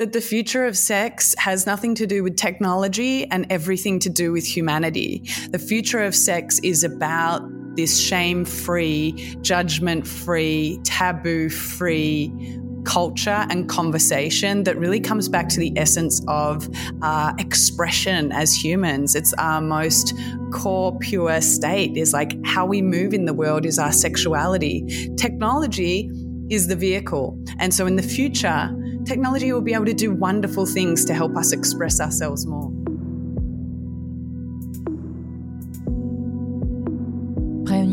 that the future of sex has nothing to do with technology and everything to do with humanity. The future of sex is about this shame free, judgment free, taboo free culture and conversation that really comes back to the essence of uh, expression as humans. It's our most core, pure state, is like how we move in the world is our sexuality. Technology is the vehicle. And so in the future, technology will be able to do wonderful things to help us express ourselves more.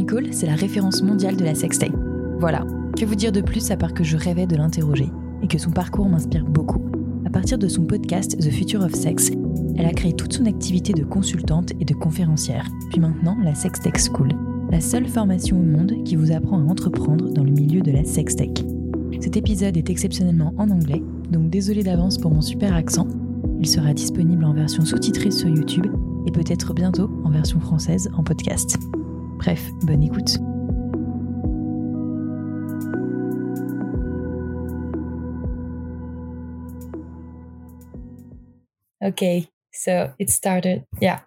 Nicole, c'est la référence mondiale de la sextape. Voilà, que vous dire de plus à part que je rêvais de l'interroger et que son parcours m'inspire beaucoup? À partir de son podcast The Future of Sex, elle a créé toute son activité de consultante et de conférencière, puis maintenant la Sextech School, la seule formation au monde qui vous apprend à entreprendre dans le milieu de la sextech. Cet épisode est exceptionnellement en anglais, donc désolé d'avance pour mon super accent. Il sera disponible en version sous-titrée sur YouTube et peut-être bientôt en version française en podcast. Bref, bonne écoute. Okay, so it started. Yeah.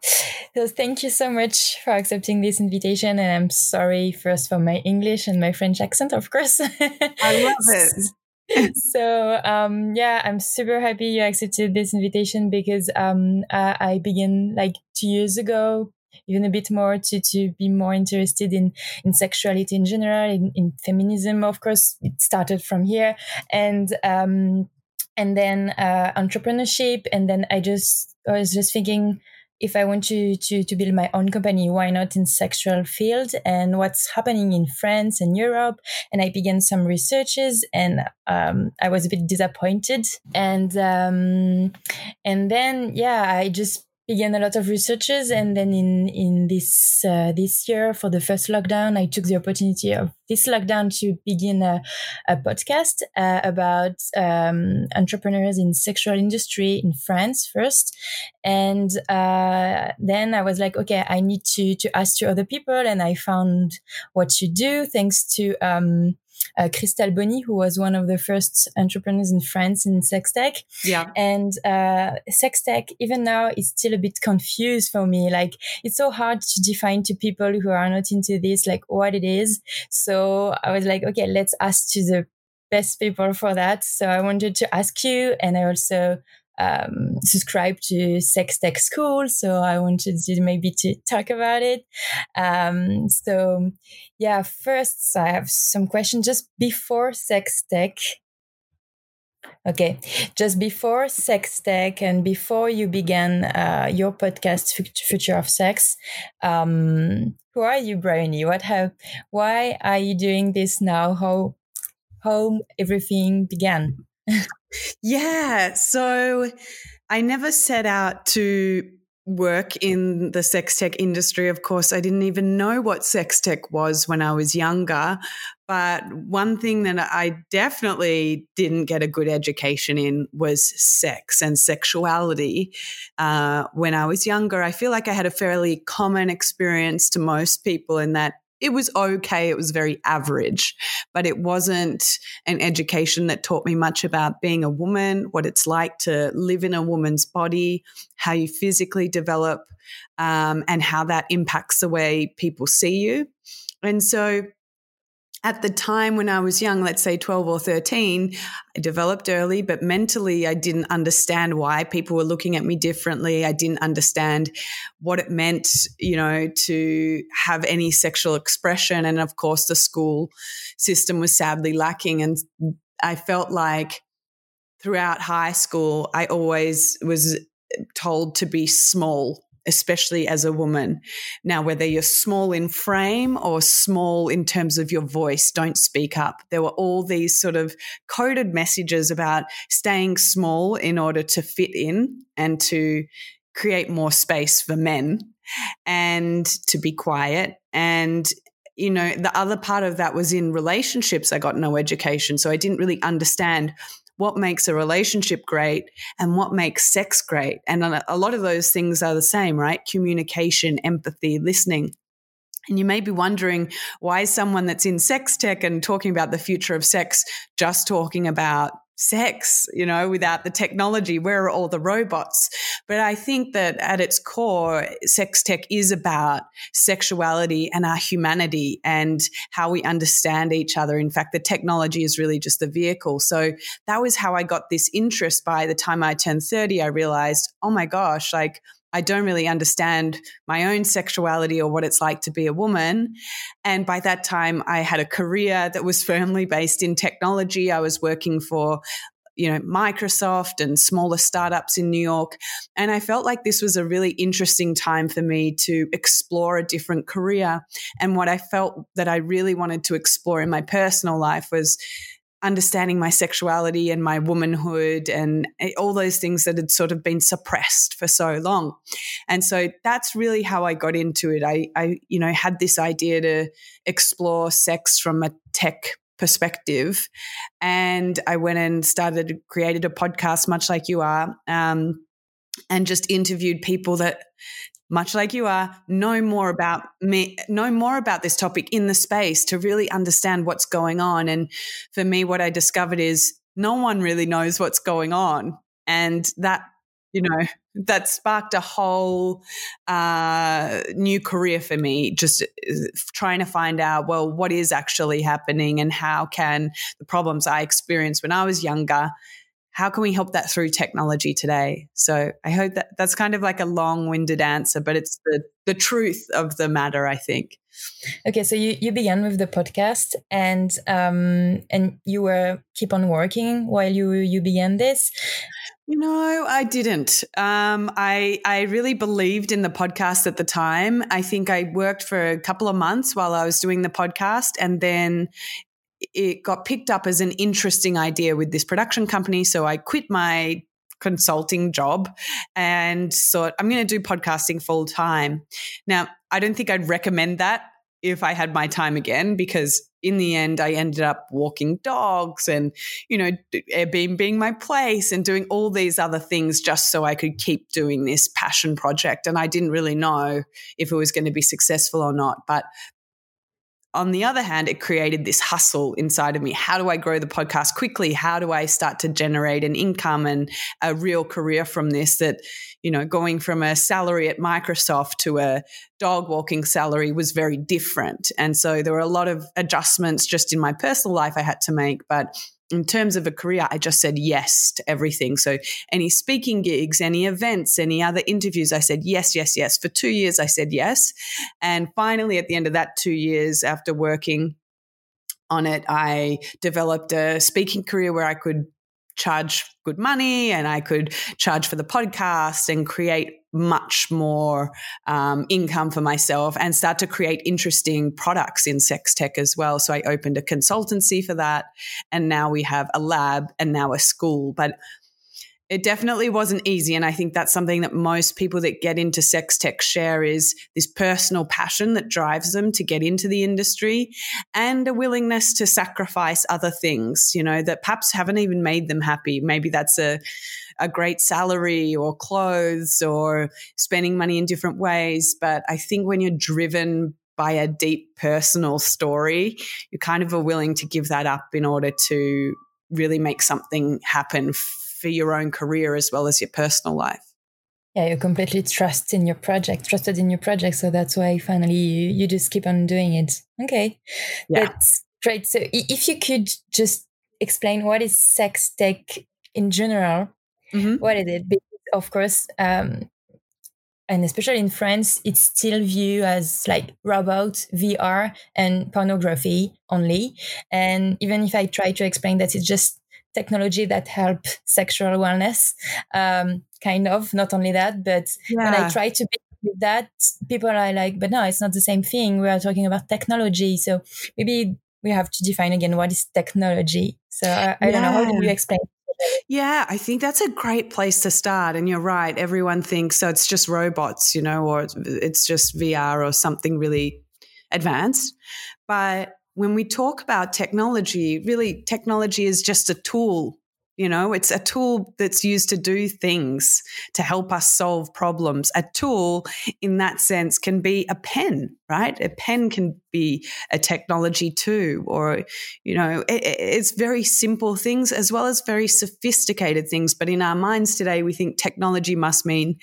So thank you so much for accepting this invitation. And I'm sorry first for my English and my French accent, of course. I love it. so um, yeah, I'm super happy you accepted this invitation because um, uh, I began like two years ago, even a bit more to to be more interested in in sexuality in general, in, in feminism. Of course, it started from here, and um, and then uh, entrepreneurship, and then I just I was just thinking if I want to, to, to build my own company, why not in sexual field and what's happening in France and Europe? And I began some researches and, um, I was a bit disappointed. And, um, and then, yeah, I just began a lot of researches and then in in this uh, this year for the first lockdown i took the opportunity of this lockdown to begin a, a podcast uh, about um, entrepreneurs in sexual industry in france first. And uh, then i was like okay i need to to ask to other people and i found what you do thanks to um, uh, Christelle Bonny, who was one of the first entrepreneurs in France in sex tech. Yeah. And uh, sex tech, even now, is still a bit confused for me. Like, it's so hard to define to people who are not into this, like what it is. So I was like, okay, let's ask to the best people for that. So I wanted to ask you, and I also um, subscribe to Sex Tech School, so I wanted to maybe to talk about it. Um, so, yeah, first I have some questions just before Sex Tech. Okay, just before Sex Tech and before you began uh, your podcast, Future of Sex, um, who are you, Bryony? What have? Why are you doing this now? How how everything began? yeah. So I never set out to work in the sex tech industry. Of course, I didn't even know what sex tech was when I was younger. But one thing that I definitely didn't get a good education in was sex and sexuality. Uh, when I was younger, I feel like I had a fairly common experience to most people in that it was okay. It was very average, but it wasn't an education that taught me much about being a woman, what it's like to live in a woman's body, how you physically develop, um, and how that impacts the way people see you. And so at the time when I was young, let's say 12 or 13, I developed early, but mentally I didn't understand why people were looking at me differently. I didn't understand what it meant, you know, to have any sexual expression. And of course, the school system was sadly lacking. And I felt like throughout high school, I always was told to be small especially as a woman. Now, whether you're small in frame or small in terms of your voice, don't speak up. There were all these sort of coded messages about staying small in order to fit in and to create more space for men and to be quiet. And you know, the other part of that was in relationships. I got no education. So I didn't really understand what makes a relationship great and what makes sex great. And a lot of those things are the same, right? Communication, empathy, listening. And you may be wondering why someone that's in sex tech and talking about the future of sex just talking about sex, you know, without the technology? Where are all the robots? But I think that at its core, sex tech is about sexuality and our humanity and how we understand each other. In fact, the technology is really just the vehicle. So that was how I got this interest. By the time I turned 30, I realized, oh my gosh, like, I don't really understand my own sexuality or what it's like to be a woman. And by that time, I had a career that was firmly based in technology. I was working for you know Microsoft and smaller startups in New York and I felt like this was a really interesting time for me to explore a different career and what I felt that I really wanted to explore in my personal life was understanding my sexuality and my womanhood and all those things that had sort of been suppressed for so long. And so that's really how I got into it. I, I you know, had this idea to explore sex from a tech perspective. And I went and started, created a podcast, much like you are, um, and just interviewed people that much like you are, know more about me, know more about this topic in the space to really understand what's going on. And for me, what I discovered is no one really knows what's going on. And that, you know, that sparked a whole uh, new career for me, just uh, trying to find out, well, what is actually happening and how can the problems I experienced when I was younger how can we help that through technology today? So I hope that that's kind of like a long-winded answer, but it's the the truth of the matter, I think. Okay, so you, you began with the podcast and um and you were keep on working while you you began this. You know, I didn't. Um, I I really believed in the podcast at the time. I think I worked for a couple of months while I was doing the podcast, and then it got picked up as an interesting idea with this production company. So I quit my consulting job and thought, I'm going to do podcasting full time. Now, I don't think I'd recommend that if I had my time again, because in the end, I ended up walking dogs and, you know, Airbnb being my place and doing all these other things just so I could keep doing this passion project. And I didn't really know if it was going to be successful or not. But on the other hand, it created this hustle inside of me. How do I grow the podcast quickly? How do I start to generate an income and a real career from this? That, you know, going from a salary at Microsoft to a dog walking salary was very different. And so there were a lot of adjustments just in my personal life I had to make. But in terms of a career, I just said yes to everything. So, any speaking gigs, any events, any other interviews, I said yes, yes, yes. For two years, I said yes. And finally, at the end of that two years, after working on it, I developed a speaking career where I could charge good money and I could charge for the podcast and create much more um, income for myself and start to create interesting products in sex tech as well. So I opened a consultancy for that. And now we have a lab and now a school. But it definitely wasn't easy and i think that's something that most people that get into sex tech share is this personal passion that drives them to get into the industry and a willingness to sacrifice other things you know that perhaps haven't even made them happy. Maybe that's a a great salary or clothes or spending money in different ways but i think when you're driven by a deep personal story you kind of are willing to give that up in order to really make something happen for your own career as well as your personal life. Yeah, you completely trust in your project, trusted in your project. So that's why finally you, you just keep on doing it. Okay. Yeah. That's great. So if you could just explain what is sex tech in general, mm-hmm. what is it? Because of course, um, and especially in France, it's still viewed as like robot, VR, and pornography only. And even if I try to explain that it's just technology that help sexual wellness um, kind of not only that but yeah. when i try to be with that people are like but no it's not the same thing we are talking about technology so maybe we have to define again what is technology so i, I yeah. don't know how do you explain yeah, I think that's a great place to start. And you're right. Everyone thinks so it's just robots, you know, or it's just VR or something really advanced. But when we talk about technology, really technology is just a tool. You know, it's a tool that's used to do things to help us solve problems. A tool in that sense can be a pen, right? A pen can be a technology too, or, you know, it, it's very simple things as well as very sophisticated things. But in our minds today, we think technology must mean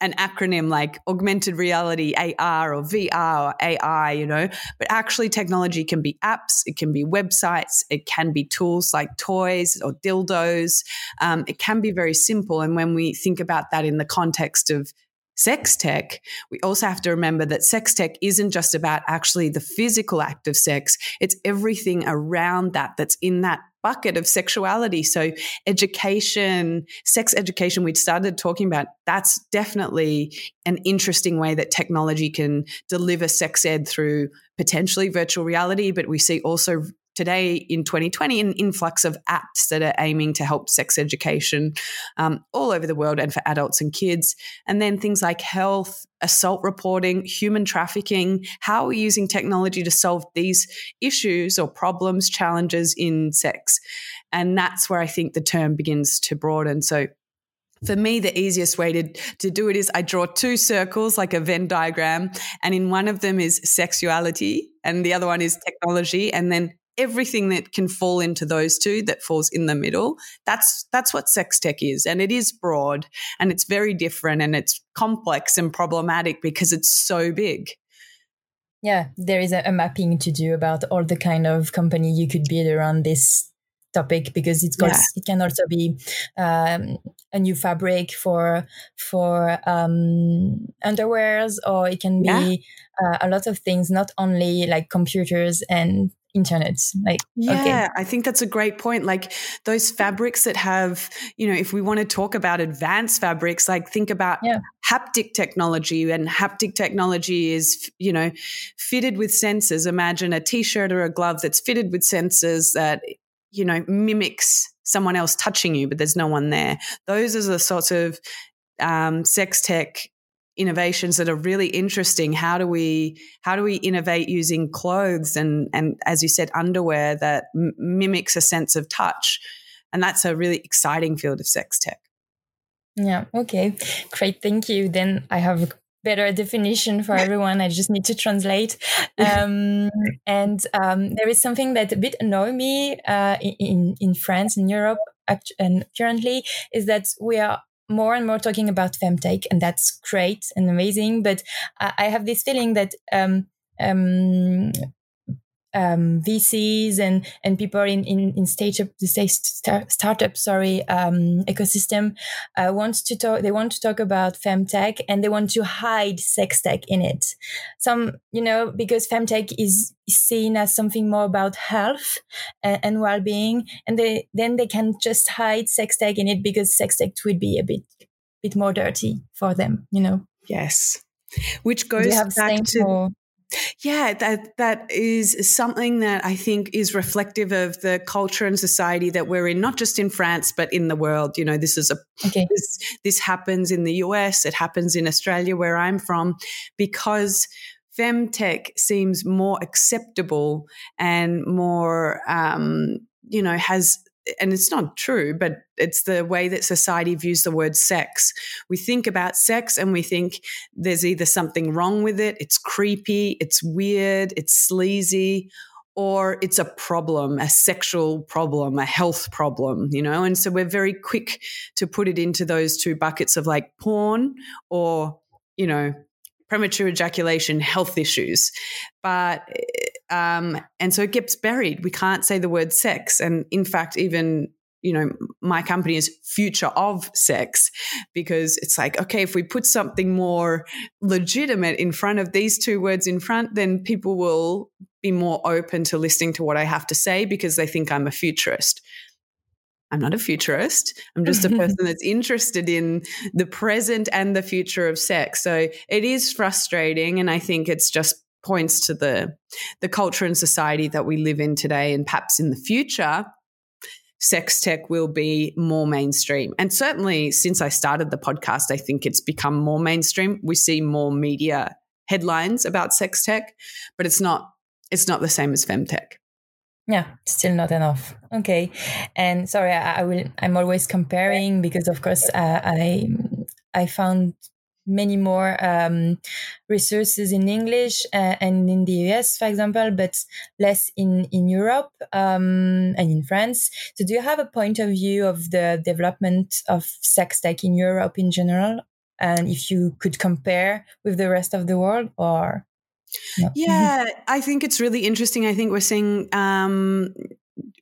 an acronym like augmented reality, AR or VR or AI, you know, but actually technology can be apps, it can be websites, it can be tools like toys or dildos. Um, it can be very simple. And when we think about that in the context of sex tech, we also have to remember that sex tech isn't just about actually the physical act of sex, it's everything around that that's in that bucket of sexuality. So, education, sex education, we'd started talking about, that's definitely an interesting way that technology can deliver sex ed through potentially virtual reality. But we see also today in 2020 an influx of apps that are aiming to help sex education um, all over the world and for adults and kids. And then things like health, assault reporting, human trafficking. How are we using technology to solve these issues or problems, challenges in sex? And that's where I think the term begins to broaden. So for me, the easiest way to, to do it is I draw two circles like a Venn diagram, and in one of them is sexuality, and the other one is technology. And then everything that can fall into those two that falls in the middle that's that's what sex tech is and it is broad and it's very different and it's complex and problematic because it's so big yeah there is a, a mapping to do about all the kind of company you could build around this topic because it's got yeah. it can also be um, a new fabric for for um, underwears or it can be yeah. uh, a lot of things not only like computers and internet like yeah okay. i think that's a great point like those fabrics that have you know if we want to talk about advanced fabrics like think about yeah. haptic technology and haptic technology is you know fitted with sensors imagine a t-shirt or a glove that's fitted with sensors that you know mimics someone else touching you but there's no one there those are the sorts of um, sex tech innovations that are really interesting. How do we how do we innovate using clothes and and as you said, underwear that m- mimics a sense of touch, and that's a really exciting field of sex tech. Yeah. Okay. Great. Thank you. Then I have better definition for everyone. I just need to translate. Um, and um, there is something that a bit annoy me uh, in in France in Europe and currently is that we are more and more talking about femtech, and that's great and amazing. But I, I have this feeling that um, um, um, VCs and and people in in, in stage the stage start, startup sorry um, ecosystem uh, want to talk. They want to talk about femtech and they want to hide sex tech in it. Some you know because femtech is seen as something more about health and, and well being, and they then they can just hide sex tech in it because sex tech would be a bit bit more dirty for them. You know. Yes. Which goes back to. For- yeah, that that is something that I think is reflective of the culture and society that we're in, not just in France but in the world. You know, this is a okay. this, this happens in the US, it happens in Australia where I'm from, because femtech seems more acceptable and more, um, you know, has and it's not true, but it's the way that society views the word sex. We think about sex and we think there's either something wrong with it, it's creepy, it's weird, it's sleazy, or it's a problem, a sexual problem, a health problem, you know? And so we're very quick to put it into those two buckets of like porn or, you know, premature ejaculation, health issues. But eh, um, and so it gets buried. We can't say the word sex. And in fact, even you know, my company is future of sex because it's like, okay, if we put something more legitimate in front of these two words in front, then people will be more open to listening to what I have to say because they think I'm a futurist. I'm not a futurist. I'm just a person that's interested in the present and the future of sex. So it is frustrating. And I think it's just points to the the culture and society that we live in today and perhaps in the future sex tech will be more mainstream. And certainly since i started the podcast i think it's become more mainstream. We see more media headlines about sex tech but it's not it's not the same as femtech yeah still not enough. Okay. And sorry i, I will i'm always comparing because of course uh, i i found many more um, resources in English uh, and in the US, for example, but less in in Europe um, and in France. So, do you have a point of view of the development of sex tech in Europe in general, and if you could compare with the rest of the world, or no. Yeah, I think it's really interesting. I think we're seeing um,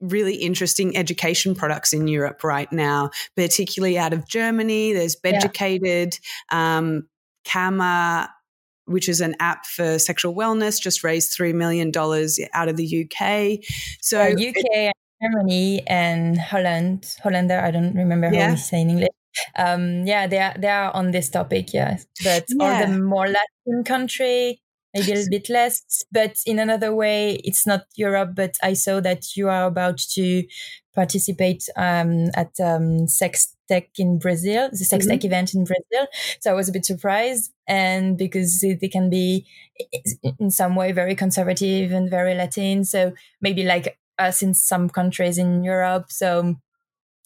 really interesting education products in Europe right now, particularly out of Germany. There's Beducated, yeah. um, Kama, which is an app for sexual wellness, just raised $3 million out of the UK. So, yeah, UK, it, Germany, and Holland. Hollander, I don't remember yeah. how we say in English. Um, yeah, they are, they are on this topic, yes. But yeah. all the more Latin country, maybe a little bit less. But in another way, it's not Europe, but I saw that you are about to participate um, at um, Sex Tech in Brazil, the Sex mm-hmm. Tech event in Brazil. So I was a bit surprised, and because they can be in some way very conservative and very Latin, so maybe like us in some countries in Europe. So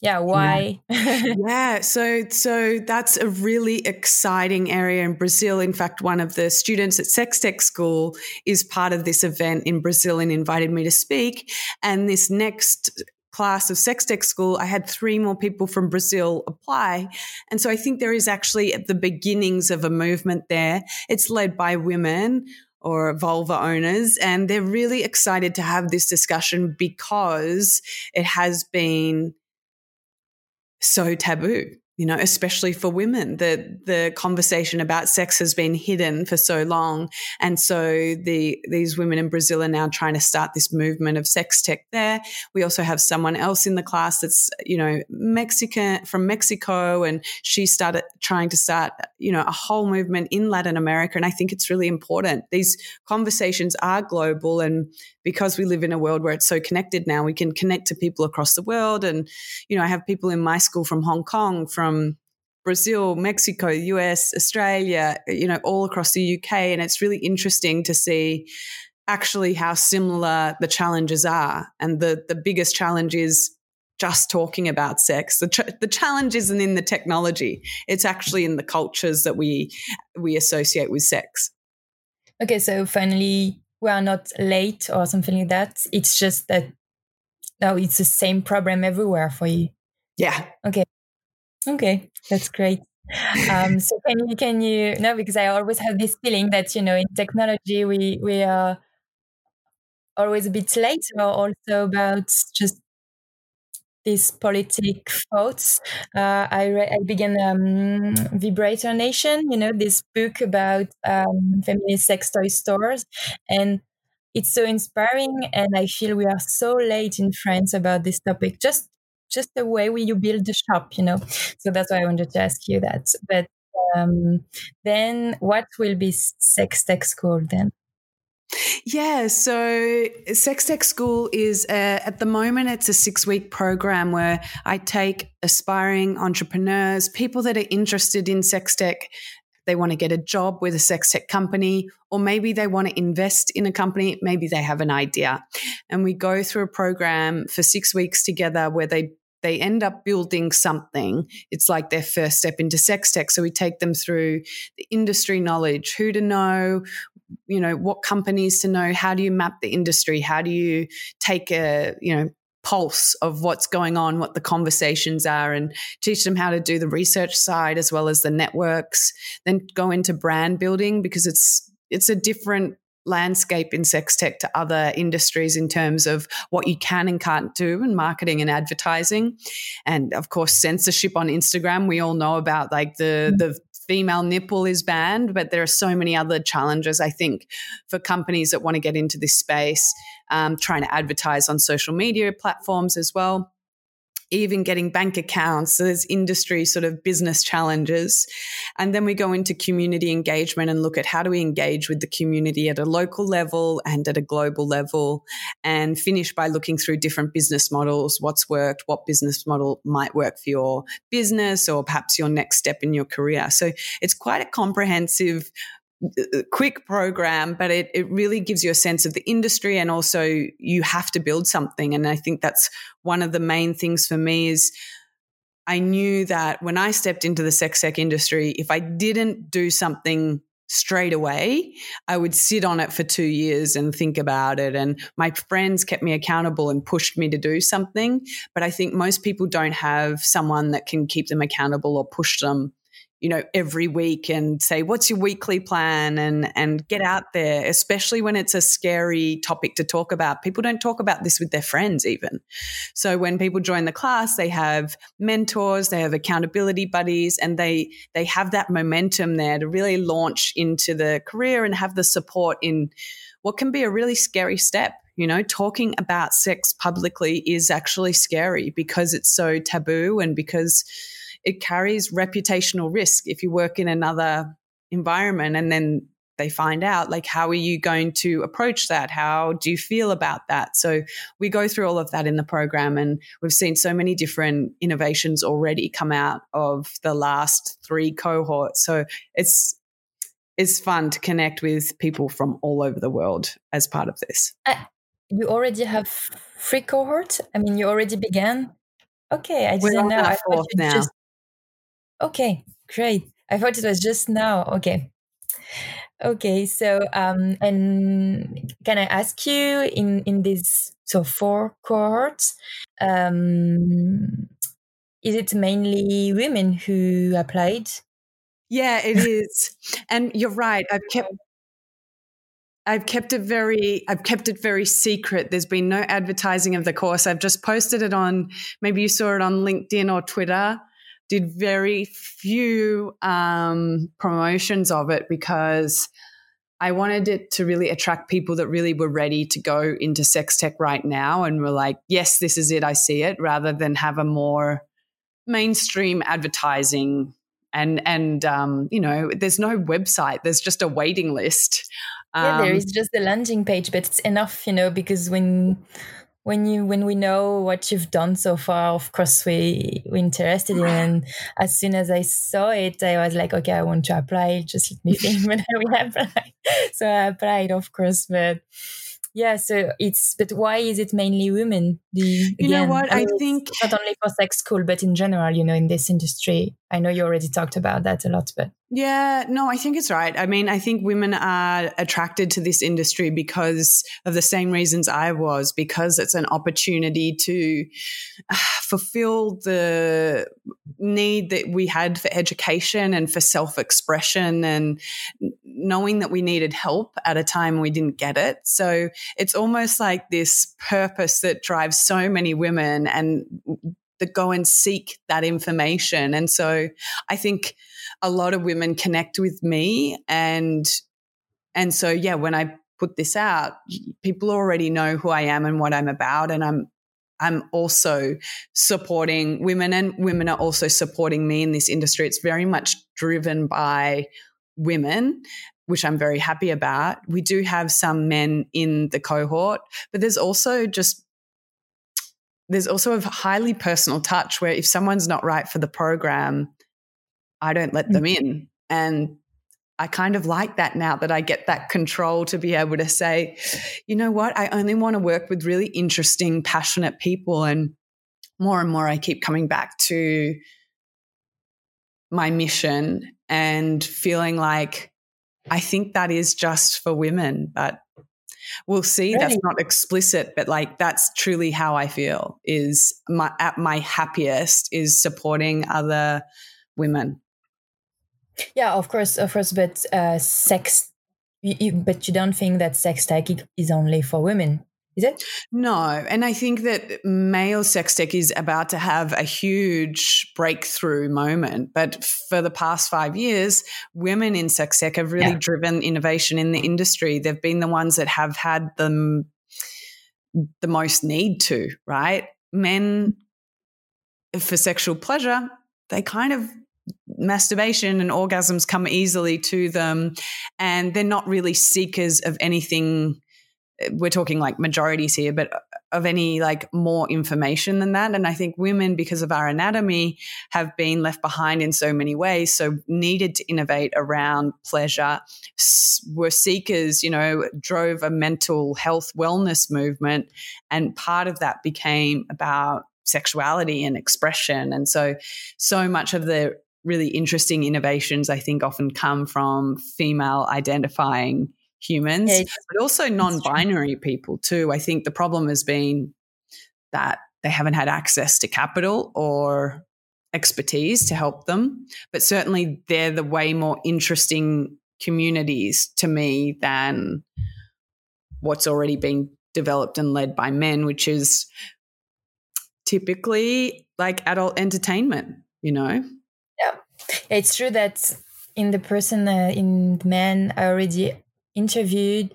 yeah why yeah. yeah. so so that's a really exciting area in brazil in fact one of the students at sex tech school is part of this event in brazil and invited me to speak and this next class of sex tech school i had three more people from brazil apply and so i think there is actually at the beginnings of a movement there it's led by women or vulva owners. And they're really excited to have this discussion because it has been so taboo you know, especially for women. The the conversation about sex has been hidden for so long, and so the these women in Brazil are now trying to start this movement of sex tech. There, we also have someone else in the class that's you know Mexican from Mexico, and she started trying to start you know a whole movement in Latin America, and I think it's really important. These conversations are global, and because we live in a world where it's so connected now, we can connect to people across the world. And you know, I have people in my school from Hong Kong, from Brazil, Mexico, US, Australia, you know, all across the UK. And it's really interesting to see actually how similar the challenges are. And the, the biggest challenge is just talking about sex. The, ch- the challenge isn't in the technology. It's actually in the cultures that we, we associate with sex. Okay. So finally, we are not late or something like that. It's just that now it's the same problem everywhere for you. Yeah. Okay. Okay, that's great. Um, so can you can you no because I always have this feeling that you know in technology we we are always a bit late or also about just these politic thoughts. Uh, I re- I began um, Vibrator Nation, you know, this book about um, feminist sex toy stores, and it's so inspiring. And I feel we are so late in France about this topic. Just just the way you build the shop, you know. So that's why I wanted to ask you that. But um, then what will be Sex Tech School then? Yeah, so Sex Tech School is a, at the moment it's a six week program where I take aspiring entrepreneurs, people that are interested in sex tech. They want to get a job with a sex tech company, or maybe they want to invest in a company. Maybe they have an idea. And we go through a program for six weeks together where they they end up building something. It's like their first step into sex tech. So we take them through the industry knowledge, who to know, you know, what companies to know, how do you map the industry, how do you take a, you know, pulse of what's going on, what the conversations are, and teach them how to do the research side as well as the networks. Then go into brand building because it's it's a different landscape in sex tech to other industries in terms of what you can and can't do in marketing and advertising and of course censorship on instagram we all know about like the mm-hmm. the female nipple is banned but there are so many other challenges i think for companies that want to get into this space um, trying to advertise on social media platforms as well even getting bank accounts. So there's industry sort of business challenges. And then we go into community engagement and look at how do we engage with the community at a local level and at a global level and finish by looking through different business models, what's worked, what business model might work for your business or perhaps your next step in your career. So it's quite a comprehensive quick program, but it, it really gives you a sense of the industry and also you have to build something. And I think that's one of the main things for me is I knew that when I stepped into the sex tech industry, if I didn't do something straight away, I would sit on it for two years and think about it. And my friends kept me accountable and pushed me to do something. But I think most people don't have someone that can keep them accountable or push them you know every week and say what's your weekly plan? and and get out there especially when it's a scary topic to talk about. People don't talk about this with their friends even. So when people join the class they have mentors they have accountability buddies and they they have that momentum there to really launch into the career and have the support in what can be a really scary step. You know, talking about sex publicly is actually scary because it's so taboo and because it carries reputational risk if you work in another environment and then they find out like how are you going to approach that? How do you feel about that? So we go through all of that in the program and we've seen so many different innovations already come out of the last three cohorts. So it's it's fun to connect with people from all over the world as part of this. Uh, you already have three cohorts? I mean you already began? Okay i didn't know. I now. Just, Okay, great. I thought it was just now. Okay. Okay, so um, and can I ask you in in these so four cohorts, um, is it mainly women who applied? Yeah, it is, and you're right. I've kept I've kept it very I've kept it very secret. There's been no advertising of the course. I've just posted it on maybe you saw it on LinkedIn or Twitter did very few um, promotions of it because I wanted it to really attract people that really were ready to go into sex tech right now and were like, yes, this is it, I see it, rather than have a more mainstream advertising and and um, you know, there's no website, there's just a waiting list. Um, yeah, there um, just a landing page, but it's enough, you know, because when when you when we know what you've done so far of course we we're interested in and as soon as i saw it i was like okay i want to apply. Just let me think when i will apply. So i applied of course but yeah so it's but why is it mainly women? The, you again, know what? I, I think not only for sex school but in general you know in this industry i know you already talked about that a lot but yeah, no, I think it's right. I mean, I think women are attracted to this industry because of the same reasons I was, because it's an opportunity to uh, fulfill the need that we had for education and for self expression and knowing that we needed help at a time we didn't get it. So it's almost like this purpose that drives so many women and that go and seek that information. And so I think a lot of women connect with me and and so yeah when i put this out people already know who i am and what i'm about and i'm i'm also supporting women and women are also supporting me in this industry it's very much driven by women which i'm very happy about we do have some men in the cohort but there's also just there's also a highly personal touch where if someone's not right for the program I don't let them mm-hmm. in. And I kind of like that now that I get that control to be able to say, you know what, I only want to work with really interesting, passionate people. And more and more, I keep coming back to my mission and feeling like I think that is just for women, but we'll see. Really? That's not explicit, but like that's truly how I feel is my, at my happiest is supporting other women. Yeah, of course, of course, but uh, sex. You, you, but you don't think that sex tech is only for women, is it? No, and I think that male sex tech is about to have a huge breakthrough moment. But for the past five years, women in sex tech have really yeah. driven innovation in the industry. They've been the ones that have had the the most need to, right? Men mm-hmm. for sexual pleasure, they kind of masturbation and orgasms come easily to them and they're not really seekers of anything we're talking like majorities here but uh, of any like more information than that. And I think women, because of our anatomy, have been left behind in so many ways. So needed to innovate around pleasure. Were seekers, you know, drove a mental health wellness movement. And part of that became about sexuality and expression. And so, so much of the really interesting innovations, I think, often come from female identifying humans, yeah, but also non binary people too. I think the problem has been that they haven't had access to capital or expertise to help them. But certainly, they're the way more interesting communities to me than what's already being developed and led by men, which is typically like adult entertainment, you know? Yeah. It's true that in the person, uh, in men I already interviewed,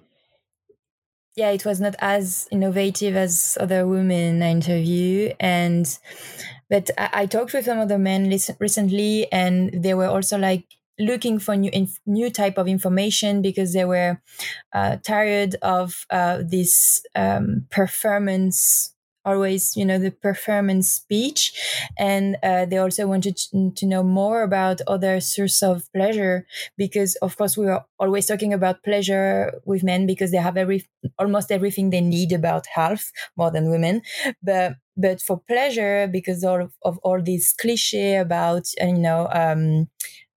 yeah, it was not as innovative as other women I interview. And, but I, I talked with some other men recently and they were also like, looking for new inf- new type of information because they were uh, tired of uh, this um, performance always you know the performance speech. And uh, they also wanted to, know more about other source of pleasure because of course we are always talking about pleasure with men because they have every almost everything they need about health more than women. But but for pleasure because of, of all these cliche about you know um,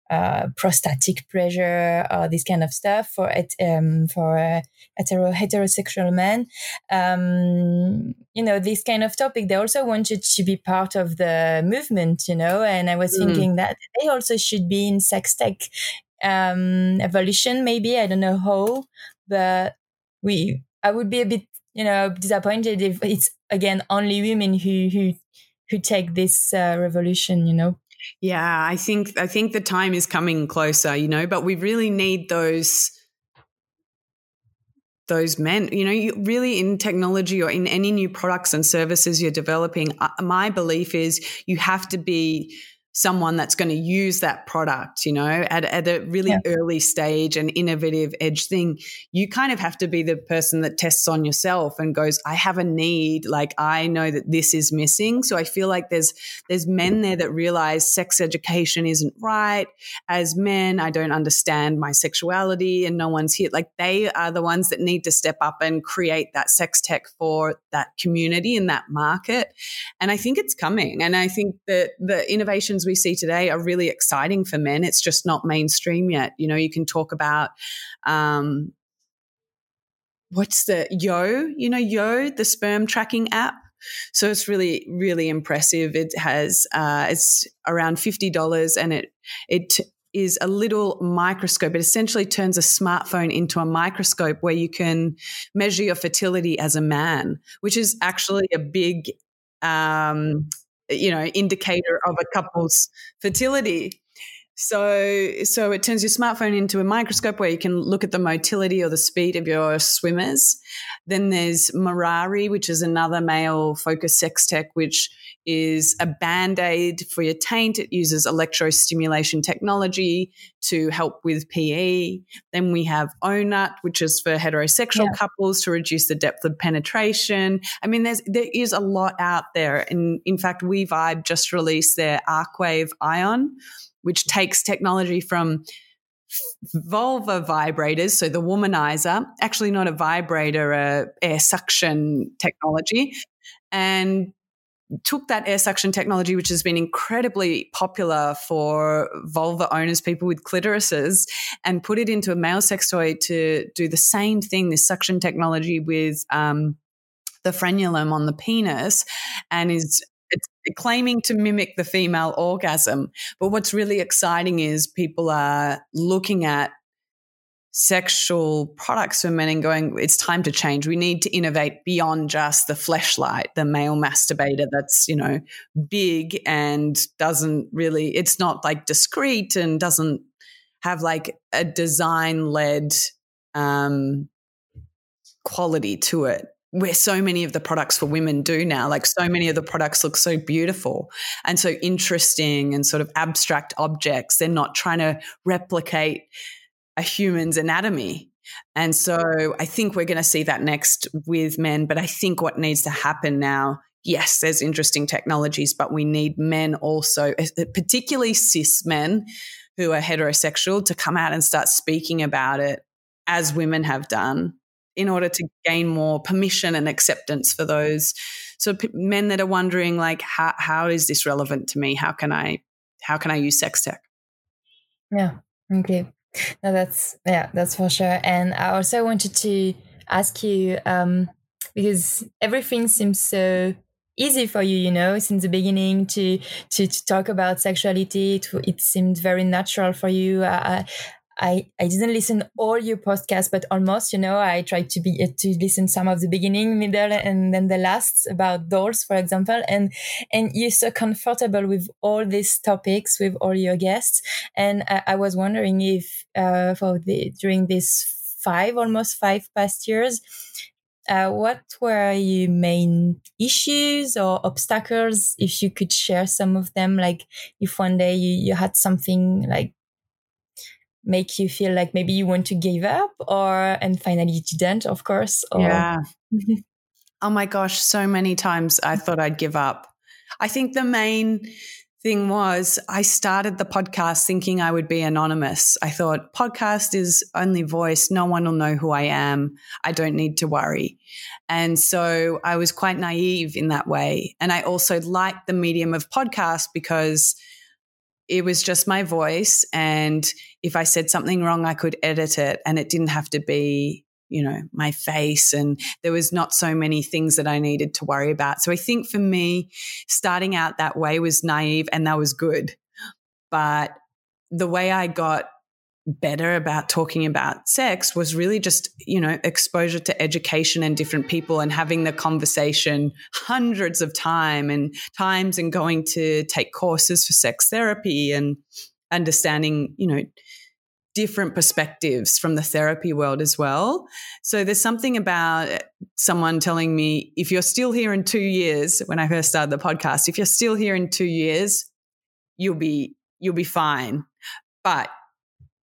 uh, prostatic pressure, uh, this kind of stuff for it um, for uh, hetero heterosexual men. Um, you know, this kind of topic. They also wanted to be part of the movement. You know, and I was mm. thinking that they also should be in sex tech um, evolution. Maybe I don't know how, but we. I would be a bit, you know, disappointed if it's again only women who who who take this uh, revolution. You know. Yeah, I think I think the time is coming closer, you know, but we really need those those men you know you really in technology or in any new products and services you're developing uh, my belief is you have to be someone that's going to use that product, you know, at, at a really yeah. early stage and innovative edge thing, you kind of have to be the person that tests on yourself and goes, I have a need. Like I know that this is missing. So I feel like there's there's men mm. there that realize sex education isn't right. As men, I don't understand my sexuality and no one's here. Like they are the ones that need to step up and create that sex tech for that community and that market. And I think it's coming. And I think that the innovations we see today are really exciting for men. It's just not mainstream yet. You know, you can talk about um, what's the Yo, you know, Yo, the sperm tracking app. So it's really, really impressive. It has uh, it's around fifty dollars, and it it is a little microscope. It essentially turns a smartphone into a microscope where you can measure your fertility as a man, which is actually a big um, you know indicator of a couple's fertility. So so it turns your smartphone into a microscope where you can look at the motility or the speed of your swimmers. Then there's Morari which is another male focused sex tech, which is a band aid for your taint. It uses electrostimulation technology to help with PE. Then we have Ohnut, which is for heterosexual yeah. couples to reduce the depth of penetration. I mean, there's there is a lot out there. And in fact, We-Vibe just released their Arcwave Ion, which takes technology from vulva vibrators, so the womanizer, actually not a vibrator, a air suction technology, and took that air suction technology, which has been incredibly popular for vulva owners, people with clitorises, and put it into a male sex toy to do the same thing, this suction technology with um, the frenulum on the penis, and is claiming to mimic the female orgasm. But what's really exciting is people are looking at sexual products for men and going, it's time to change. We need to innovate beyond just the fleshlight, the male masturbator that's, you know, big and doesn't really, it's not like discreet and doesn't have like a design led um, quality to it where so many of the products for women do now. Like so many of the products look so beautiful and so interesting and sort of abstract objects. They're not trying to replicate a human's anatomy. And so I think we're going to see that next with men. But I think what needs to happen now yes, there's interesting technologies, but we need men also, eh, eh, particularly cis men who are heterosexual, to come out and start speaking about it as women have done in order to gain more permission and acceptance for those so men that are wondering like how, how is this relevant to me how can i how can i use sex tech yeah okay no that's yeah that's for sure. And i also wanted to ask you um because everything seems so easy for you you know since the beginning to to, to talk about sexuality. It, it seemed very natural for you. Uh, I, I didn't listen all your podcasts, but almost, you know, I tried to be, uh, to listen some of the beginning, middle, and then the last about doors, for example. And, and you're so comfortable with all these topics with all your guests. And I, I was wondering if, uh, for the, during this five, almost five past years, uh, what were your main issues or obstacles? If you could share some of them, like if one day you, you had something like make you feel like maybe you want to give up or and finally you didn't, of course. Or... Yeah. oh my gosh, so many times I thought I'd give up. I think the main thing was I started the podcast thinking I would be anonymous. I thought podcast is only voice. No one will know who I am. I don't need to worry. And so I was quite naive in that way. And I also liked the medium of podcast because it was just my voice. And if I said something wrong, I could edit it and it didn't have to be you know, my face. And there was not so many things that I needed to worry about. So I think for me, starting out that way was naive and that was good. But the way I got better about talking about sex was really just, you know, exposure to education and different people and having the conversation hundreds of time and times and going to take courses for sex therapy and understanding, you know, different perspectives from the therapy world as well. So there's something about someone telling me, if you're still here in two years, when I first started the podcast, if you're still here in two years, you'll be you'll be fine. But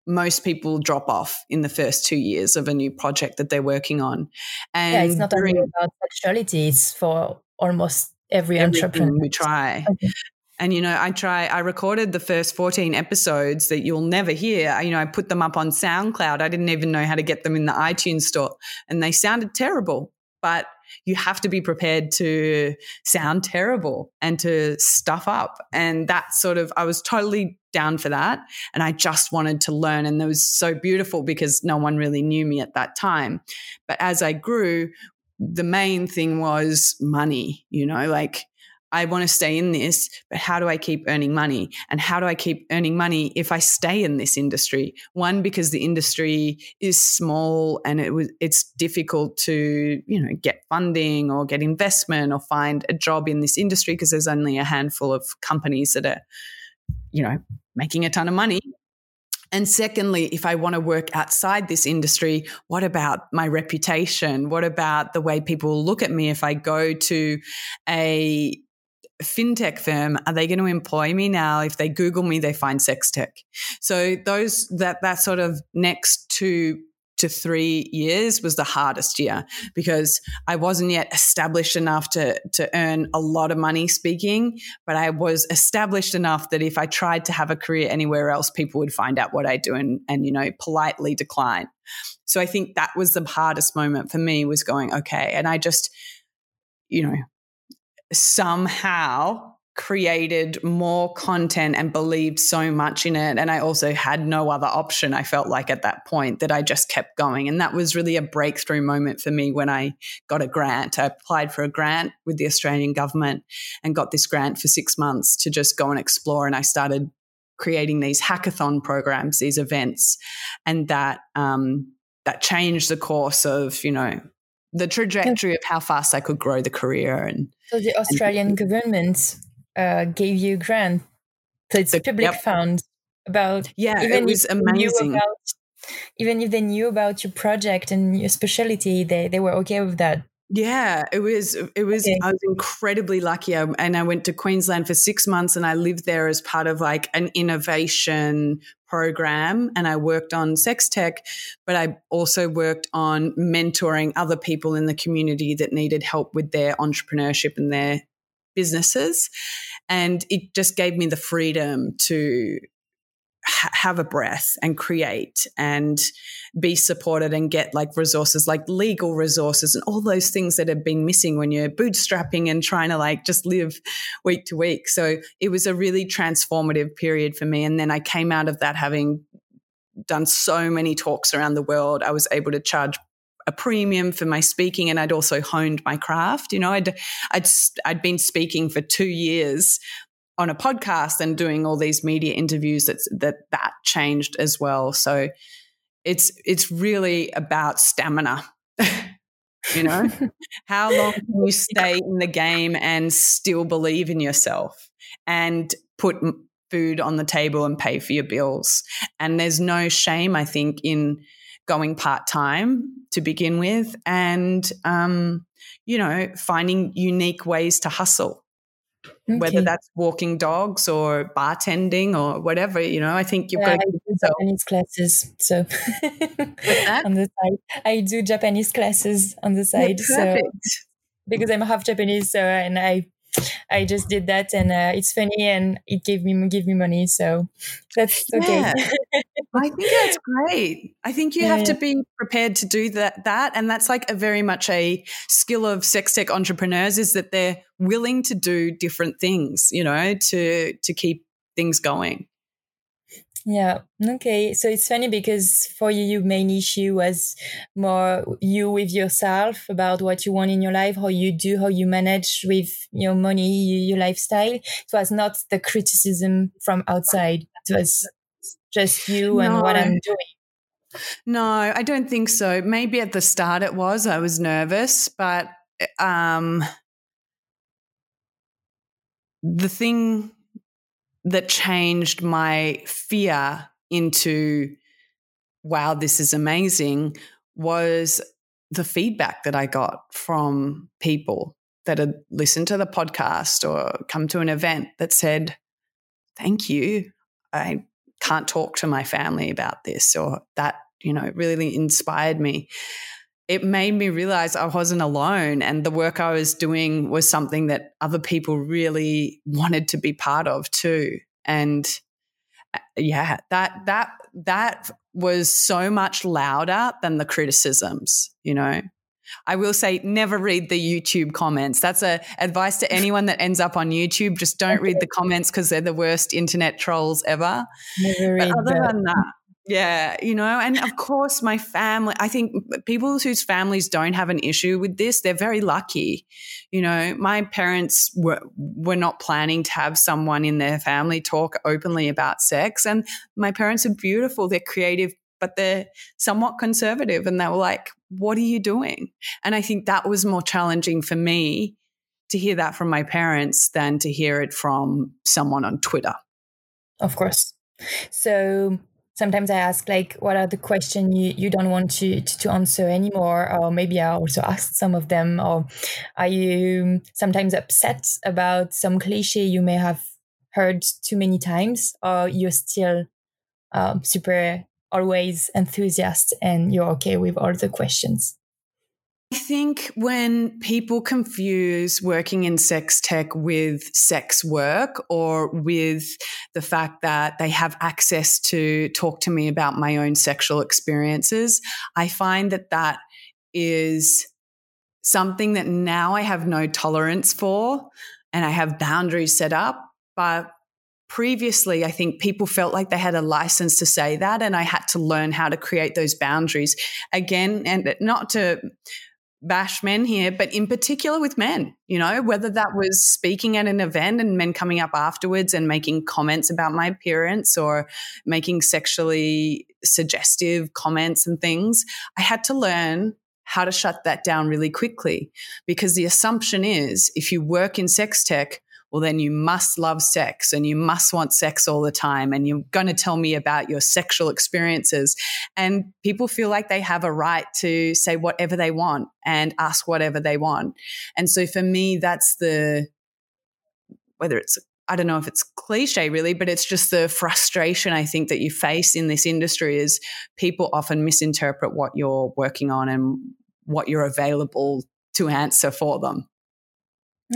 most people drop off in the first two years of a new project that they're working on. And yeah, it's not only about sexuality, it's for almost every entrepreneur. We try. Okay. And, you know, I try, I recorded the first 14 episodes that you'll never hear. You know, I put them up on SoundCloud. I didn't even know how to get them in the iTunes store and they sounded terrible. But you have to be prepared to sound terrible and to stuff up. And that sort of, I was totally down for that. And I just wanted to learn. And it was so beautiful because no one really knew me at that time. But as I grew, the main thing was money, you know, like I want to stay in this, but how do I keep earning money? And how do I keep earning money if I stay in this industry? One, because the industry is small and it was it's difficult to, you know, get funding or get investment or find a job in this industry because there's only a handful of companies that are, you know, making a ton of money. And secondly, if I want to work outside this industry, what about my reputation? What about the way people look at me if I go to a fintech firm are they going to employ me now if they google me they find sex tech so those that that sort of next two to three years was the hardest year because I wasn't yet established enough to, to earn a lot of money speaking, but I was established enough that if I tried to have a career anywhere else, people would find out what I do and, and you know, politely decline. So I think that was the hardest moment for me was going, okay. And I just, you know, somehow created more content and believed so much in it. And I also had no other option, I felt like at that point, that I just kept going. And that was really a breakthrough moment for me when I got a grant. I applied for a grant with the Australian government and got this grant for six months to just go and explore. And I started creating these hackathon programs, these events. And that, um, that changed the course of, you know, the trajectory of how fast I could grow the career. And so the Australian and, government uh, gave you a grant. So it's the, public yep. fund about yeah, even it was amazing. About, even if they knew about your project and your specialty, they they were okay with that. Yeah, it was. It was. Okay. I was incredibly lucky, I, and I went to Queensland for six months, and I lived there as part of like an innovation program, and I worked on sex tech, but I also worked on mentoring other people in the community that needed help with their entrepreneurship and their businesses, and it just gave me the freedom to ha- have a breath and create and be supported and get like resources like legal resources and all those things that have been missing when you're bootstrapping and trying to like just live week to week. So it was a really transformative period for me. And then i came out of that having done so many talks around the world. I was able to charge a premium for my speaking and I'd also honed my craft. You know, I'd, I'd, I'd been speaking for two years on a podcast and doing all these media interviews that that that changed as well. So it's it's really about stamina you know? How long can you stay in the game and still believe in yourself and put food on the table and pay for your bills? And there's no shame i think in going part-time to begin with and um, you know finding unique ways to hustle Okay. whether that's walking dogs or bartending or whatever. You know, I think you've yeah, got to do Japanese classes. So on the side, I do Japanese classes on the side. so because I'm half Japanese, so and I I just did that, and uh, it's funny, and it gave me give me money, so that's okay. Yeah. I think that's great. I think you yeah. have to be prepared to do that. That, and that's like a very much a skill of sex tech entrepreneurs is that they're willing to do different things, you know, to to keep things going. Yeah. Okay. So it's funny because for you, your main issue was more you with yourself about what you want in your life, how you do, how you manage with your money, your lifestyle. It was not the criticism from outside. It was just you and what I'm doing. No, I don't think so. Maybe at the start it was. I was nervous, but um, the thing that changed my fear into, wow, this is amazing, was the feedback that I got from people that had listened to the podcast or come to an event that said, thank you. I can't talk to my family about this or that, you know, really inspired me. It made me realize I wasn't alone and the work I was doing was something that other people really wanted to be part of too. And uh, yeah, that that that was so much louder than the criticisms, you know. I will say never read the YouTube comments. That's a advice to anyone that ends up on YouTube. Just don't read the comments because they're the worst internet trolls ever. Never read but other that. than that, yeah, you know, and of course, my family, I think people whose families don't have an issue with this, they're very lucky. You know, my parents were, were not planning to have someone in their family talk openly about sex. And my parents are beautiful, they're creative, but they're somewhat conservative. And they were like, What are you doing? And I think that was more challenging for me to hear that from my parents than to hear it from someone on Twitter. Of course. So, sometimes I ask like, what are the questions you, you don't want to, to, to answer anymore? Or maybe I also asked some of them, or are you sometimes upset about some cliche you may have heard too many times, or you're still um, super always enthusiast and you're okay with all the questions? I think when people confuse working in sex tech with sex work or with the fact that they have access to talk to me about my own sexual experiences, I find that that is something that now I have no tolerance for and I have boundaries set up. But previously, I think people felt like they had a license to say that, and I had to learn how to create those boundaries again, and not to bash men here, but in particular with men, you know, whether that was speaking at an event and men coming up afterwards and making comments about my appearance or making sexually suggestive comments and things, I had to learn how to shut that down really quickly. Because the assumption is if you work in sex tech, well, then you must love sex and you must want sex all the time. And you're going to tell me about your sexual experiences. And people feel like they have a right to say whatever they want and ask whatever they want. And so for me, that's the, whether it's I don't know if it's cliche really, but it's just the frustration I think that you face in this industry is people often misinterpret what you're working on and what you're available to answer for them.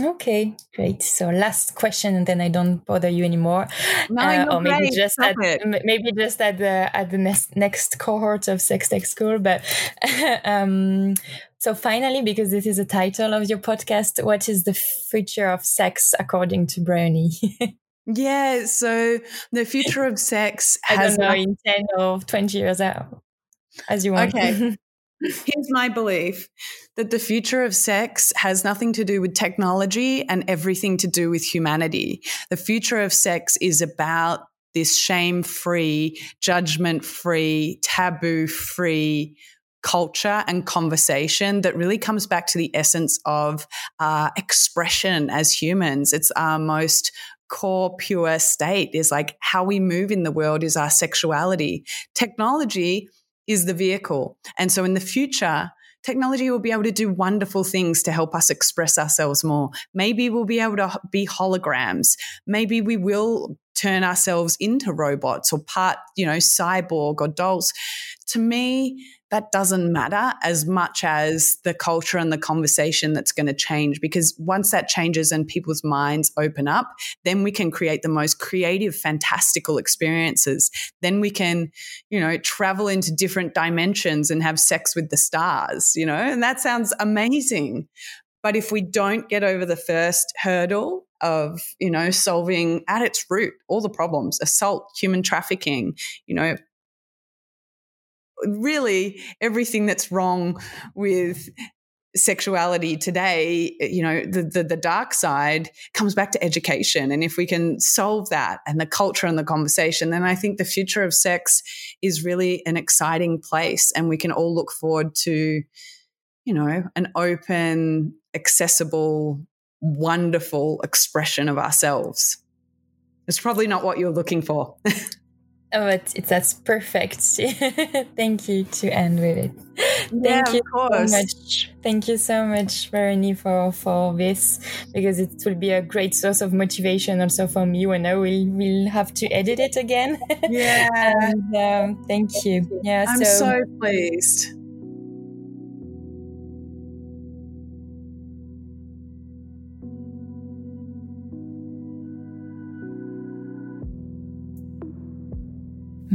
Okay, great. So last question, and then I don't bother you anymore. No, uh, or maybe great. just at, maybe just at the at the next next cohort of Sex Tech School. But um, so finally, because this is the title of your podcast, what is the future of sex according to Bryony? yeah, so the future of sex has I don't know in ten or twenty years out, as you want. Okay. Here's my belief that the future of sex has nothing to do with technology and everything to do with humanity. The future of sex is about this shame free, judgment free, taboo free culture and conversation that really comes back to the essence of uh, expression as humans. It's our most core pure state is like how we move in the world is our sexuality. Technology is the vehicle. And so in the future, technology will be able to do wonderful things to help us express ourselves more. Maybe we'll be able to be holograms. Maybe we will turn ourselves into robots or part, you know, cyborg or dolls. To me, that doesn't matter as much as the culture and the conversation that's going to change. Because once that changes and people's minds open up, then we can create the most creative, fantastical experiences. Then we can, you know, travel into different dimensions and have sex with the stars, you know, and that sounds amazing. But if we don't get over the first hurdle of, you know, solving at its root all the problems, assault, human trafficking, you know, really everything that's wrong with sexuality today eh, you know the, the, the dark side comes back to education. And if we can solve that and the culture and the conversation then i think the future of sex is really an exciting place. And we can all look forward to you know an open accessible wonderful expression of ourselves. It's probably not what you're looking for Oh, it's, it's that's perfect. Thank you to end with it. Thank yeah, you so much. Thank you so much, Bryony, for for this because it will be a great source of motivation also for me when I will will have to edit it again. Yeah. and, um, thank you. Yeah. I'm so, so pleased.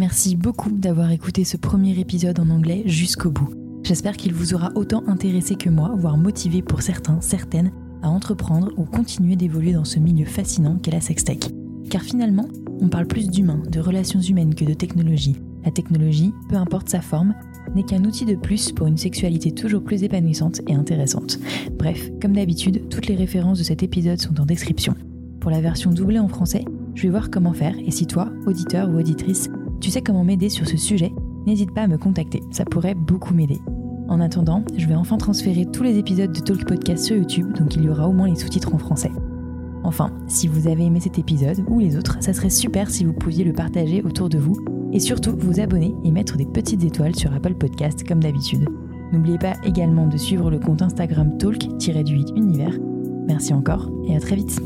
Merci beaucoup d'avoir écouté ce premier épisode en anglais jusqu'au bout. J'espère qu'il vous aura autant intéressé que moi, voire motivé pour certains, certaines, à entreprendre ou continuer d'évoluer dans ce milieu fascinant qu'est la sextech. Car finalement, on parle plus d'humain, de relations humaines que de technologie. La technologie, peu importe sa forme, n'est qu'un outil de plus pour une sexualité toujours plus épanouissante et intéressante. Bref, comme d'habitude, toutes les références de cet épisode sont en description. Pour la version doublée en français, je vais voir comment faire et si toi, auditeur ou auditrice, tu sais comment m'aider sur ce sujet? N'hésite pas à me contacter, ça pourrait beaucoup m'aider. En attendant, je vais enfin transférer tous les épisodes de Talk Podcast sur YouTube, donc il y aura au moins les sous-titres en français. Enfin, si vous avez aimé cet épisode ou les autres, ça serait super si vous pouviez le partager autour de vous et surtout vous abonner et mettre des petites étoiles sur Apple Podcast comme d'habitude. N'oubliez pas également de suivre le compte Instagram talk-du-8 univers. Merci encore et à très vite.